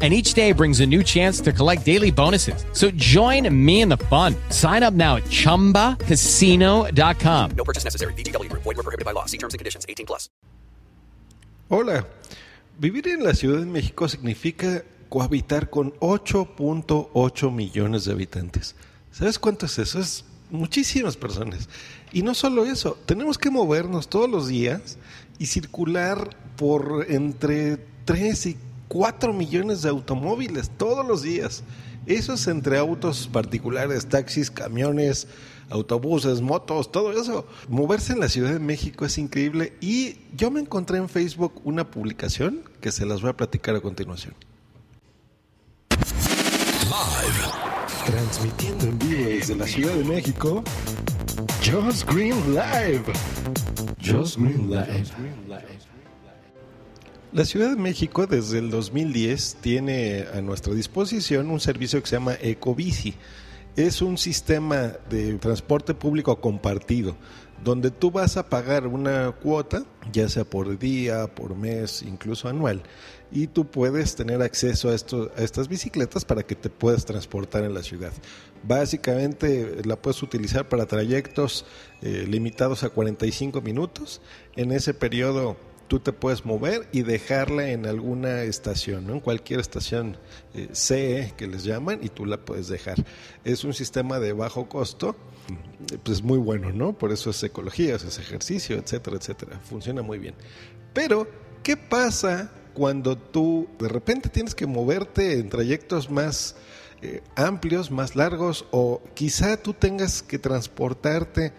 and each day brings a new chance to collect daily bonuses. So join me in the fun. Sign up now at ChumbaCasino.com. No purchase necessary. BGW. Void were prohibited by law. See terms and conditions. 18 plus. Hola. Vivir en la Ciudad de México significa cohabitar con 8.8 millones de habitantes. ¿Sabes cuánto es eso? Es muchísimas personas. Y no solo eso, tenemos que movernos todos los días y circular por entre 3 y 4 millones de automóviles todos los días. Eso es entre autos particulares, taxis, camiones, autobuses, motos, todo eso. Moverse en la Ciudad de México es increíble y yo me encontré en Facebook una publicación que se las voy a platicar a continuación. Live. Transmitiendo en vivo desde la Ciudad de México, Just Green Live. Just Green Live. La Ciudad de México desde el 2010 tiene a nuestra disposición un servicio que se llama Ecobici. Es un sistema de transporte público compartido, donde tú vas a pagar una cuota, ya sea por día, por mes, incluso anual, y tú puedes tener acceso a, esto, a estas bicicletas para que te puedas transportar en la ciudad. Básicamente la puedes utilizar para trayectos eh, limitados a 45 minutos. En ese periodo tú te puedes mover y dejarla en alguna estación, en cualquier estación eh, CE que les llaman y tú la puedes dejar. Es un sistema de bajo costo, pues muy bueno, ¿no? Por eso es ecología, es ejercicio, etcétera, etcétera. Funciona muy bien. Pero, ¿qué pasa cuando tú de repente tienes que moverte en trayectos más eh, amplios, más largos, o quizá tú tengas que transportarte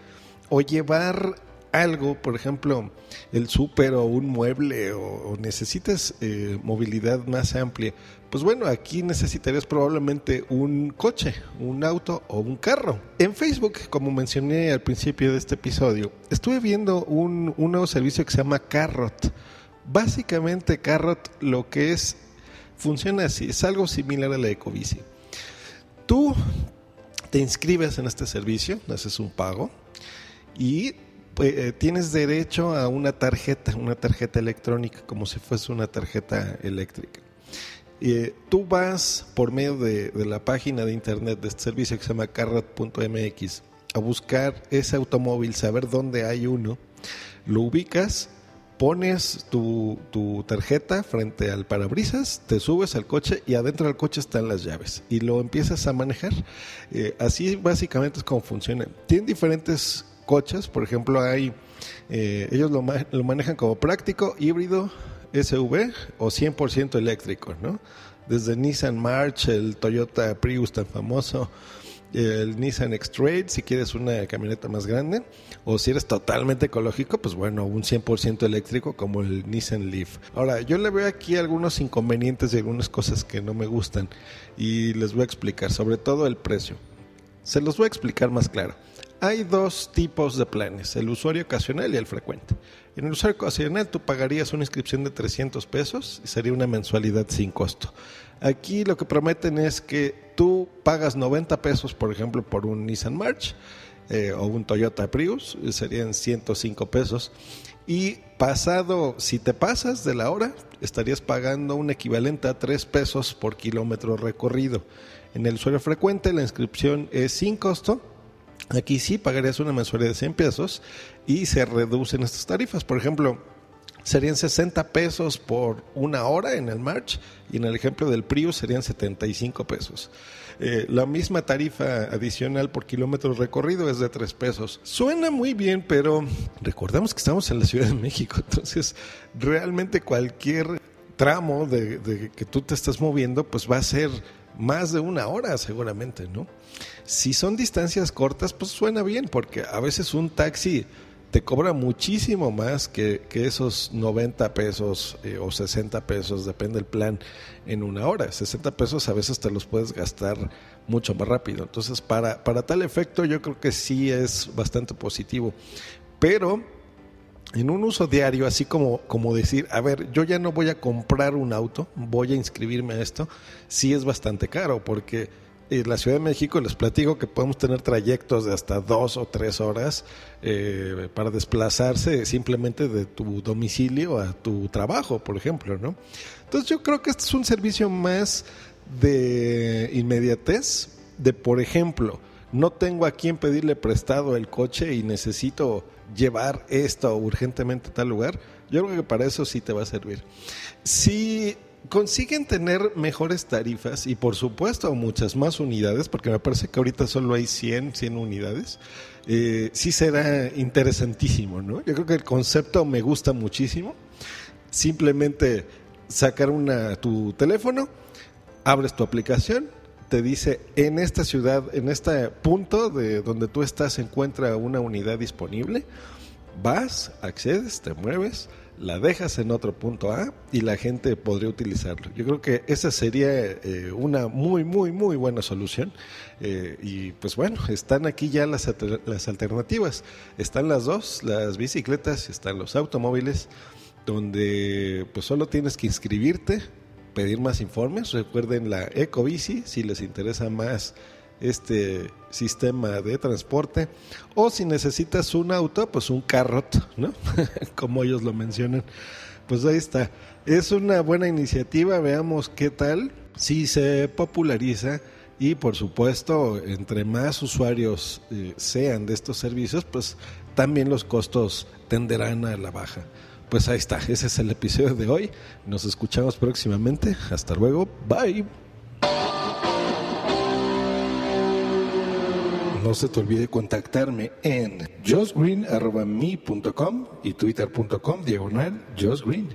o llevar algo, por ejemplo, el súper o un mueble o, necesitas eh, movilidad más amplia, pues bueno, aquí necesitarías probablemente un coche, un auto o un carro. En Facebook, como mencioné al principio de este episodio, estuve viendo un, un nuevo servicio que se llama Carrot. Básicamente Carrot lo que es, funciona así, es algo similar a la Ecobici. Tú te inscribes en este servicio, haces un pago y eh, tienes derecho a una tarjeta, una tarjeta electrónica, como si fuese una tarjeta eléctrica. Eh, tú vas por medio de, la página de internet de este servicio que se llama carrot.mx a buscar ese automóvil, saber dónde hay uno, lo ubicas, pones tu, tarjeta frente al parabrisas, te subes al coche y adentro del coche están las llaves y lo empiezas a manejar. Eh, así básicamente es como funciona. Tienen diferentes coches, por ejemplo, hay eh, ellos lo, lo, manejan como práctico, híbrido, SUV o 100% eléctrico, ¿no? Desde Nissan March, el Toyota Prius tan famoso, el Nissan X-Trail, si quieres una camioneta más grande, o si eres totalmente ecológico, pues bueno, un 100% eléctrico como el Nissan Leaf. Ahora, yo le veo aquí algunos inconvenientes y algunas cosas que no me gustan y les voy a explicar, sobre todo el precio. Se los voy a explicar más claro. Hay dos tipos de planes, el usuario ocasional y el frecuente. En el usuario ocasional tú pagarías una inscripción de 300 pesos y sería una mensualidad sin costo. Aquí lo que prometen es que tú pagas 90 pesos, por ejemplo, por un Nissan March eh, o un Toyota Prius, serían 105 pesos. Y pasado, si te pasas de la hora, estarías pagando un equivalente a 3 pesos por kilómetro recorrido. En el usuario frecuente la inscripción es sin costo Aquí sí pagarías una mensualidad de 100 pesos y se reducen estas tarifas. Por ejemplo, serían 60 pesos por una hora en el March y en el ejemplo del Prius serían 75 pesos. Eh, la misma tarifa adicional por kilómetro recorrido es de 3 pesos. Suena muy bien, pero recordemos que estamos en la Ciudad de México, entonces realmente cualquier tramo de que tú te estás moviendo pues va a ser más de una hora seguramente, ¿no? Si son distancias cortas, pues suena bien, porque a veces un taxi te cobra muchísimo más que, que esos 90 pesos eh, o 60 pesos, depende del plan, en una hora. 60 pesos a veces te los puedes gastar mucho más rápido. Entonces, para, para tal efecto, yo creo que sí es bastante positivo. Pero en un uso diario, así como, como decir, a ver, yo ya no voy a comprar un auto, voy a inscribirme a esto, sí es bastante caro, porque en la Ciudad de México les platico que podemos tener trayectos de hasta dos o tres horas eh, para desplazarse simplemente de tu domicilio a tu trabajo, por ejemplo, ¿no? Entonces yo creo que este es un servicio más de inmediatez, de por ejemplo, no tengo a quién pedirle prestado el coche y necesito llevar esto urgentemente a tal lugar, yo creo que para eso sí te va a servir. Si consiguen tener mejores tarifas y por supuesto muchas más unidades, porque me parece que ahorita solo hay 100, 100 unidades, eh, sí será interesantísimo, ¿no? Yo creo que el concepto me gusta muchísimo. Simplemente sacar una, tu teléfono, abres tu aplicación, te dice en esta ciudad, en este punto de donde tú estás encuentra una unidad disponible, vas, accedes, te mueves, la dejas en otro punto A y la gente podría utilizarlo. Yo creo que esa sería eh, una muy, muy, muy buena solución. Eh, y pues bueno, están aquí ya las, las alternativas. Están las dos, las bicicletas, están los automóviles, donde pues solo tienes que inscribirte, pedir más informes. Recuerden la Ecobici si les interesa más este sistema de transporte o si necesitas un auto, pues un carrot, ¿no? Como ellos lo mencionan. Pues ahí está. Es una buena iniciativa, veamos qué tal si se populariza y por supuesto, entre más usuarios eh, sean de estos servicios, pues también los costos tenderán a la baja. Pues ahí está, ese es el episodio de hoy. Nos escuchamos próximamente. Hasta luego. Bye. No se te olvide contactarme en josgreen.me.com y twitter.com diagonal josgreen.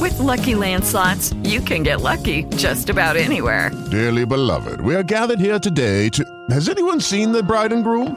With lucky landslots, you can get lucky just about anywhere. Dearly beloved, we are gathered here today to. Has anyone seen the bride and groom?